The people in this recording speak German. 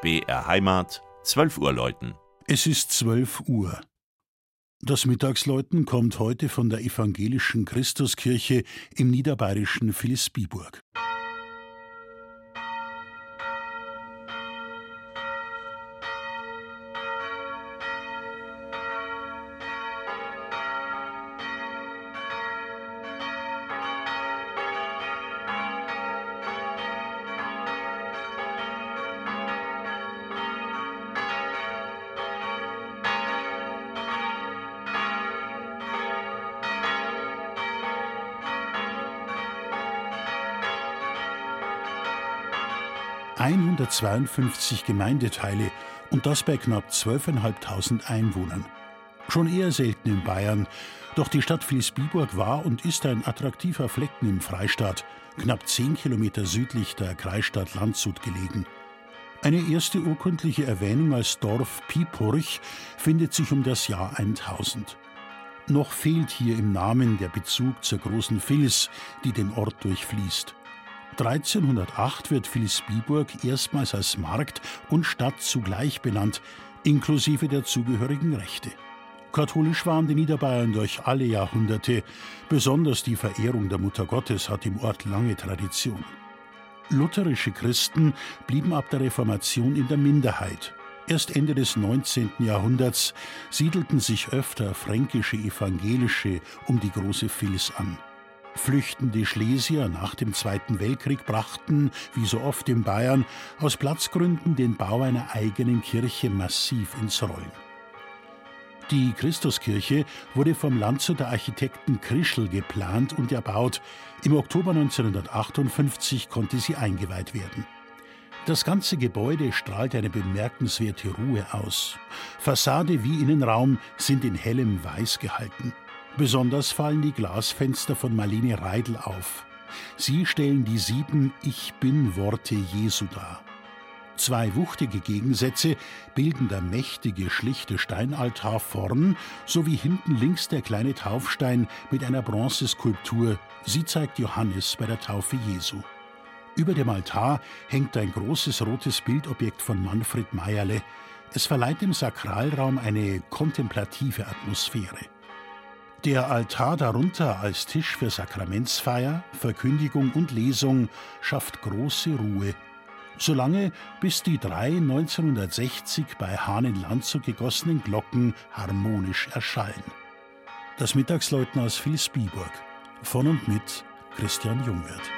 BR Heimat, 12 Uhr läuten. Es ist 12 Uhr. Das Mittagsläuten kommt heute von der evangelischen Christuskirche im niederbayerischen Philispieburg. 152 Gemeindeteile und das bei knapp 12.500 Einwohnern. Schon eher selten in Bayern, doch die Stadt Vilsbiburg war und ist ein attraktiver Flecken im Freistaat, knapp 10 Kilometer südlich der Kreisstadt Landshut gelegen. Eine erste urkundliche Erwähnung als Dorf Piepurch findet sich um das Jahr 1000. Noch fehlt hier im Namen der Bezug zur großen Vils, die den Ort durchfließt. 1308 wird Vilsbiburg erstmals als Markt und Stadt zugleich benannt, inklusive der zugehörigen Rechte. Katholisch waren die Niederbayern durch alle Jahrhunderte, besonders die Verehrung der Mutter Gottes hat im Ort lange Tradition. Lutherische Christen blieben ab der Reformation in der Minderheit. Erst Ende des 19. Jahrhunderts siedelten sich öfter fränkische Evangelische um die große Vils an. Flüchtende Schlesier nach dem Zweiten Weltkrieg brachten, wie so oft in Bayern, aus Platzgründen den Bau einer eigenen Kirche massiv ins Rollen. Die Christuskirche wurde vom Landshuter Architekten Krischl geplant und erbaut. Im Oktober 1958 konnte sie eingeweiht werden. Das ganze Gebäude strahlt eine bemerkenswerte Ruhe aus. Fassade wie Innenraum sind in hellem Weiß gehalten. Besonders fallen die Glasfenster von Marlene Reidel auf. Sie stellen die sieben Ich bin-Worte Jesu dar. Zwei wuchtige Gegensätze bilden der mächtige, schlichte Steinaltar vorn sowie hinten links der kleine Taufstein mit einer Bronzeskulptur. Sie zeigt Johannes bei der Taufe Jesu. Über dem Altar hängt ein großes rotes Bildobjekt von Manfred Meierle. Es verleiht dem Sakralraum eine kontemplative Atmosphäre. Der Altar darunter als Tisch für Sakramentsfeier, Verkündigung und Lesung schafft große Ruhe, solange bis die drei 1960 bei Hahn in Landshut gegossenen Glocken harmonisch erschallen. Das Mittagsläuten aus Vilsbiburg von und mit Christian Jungwirth.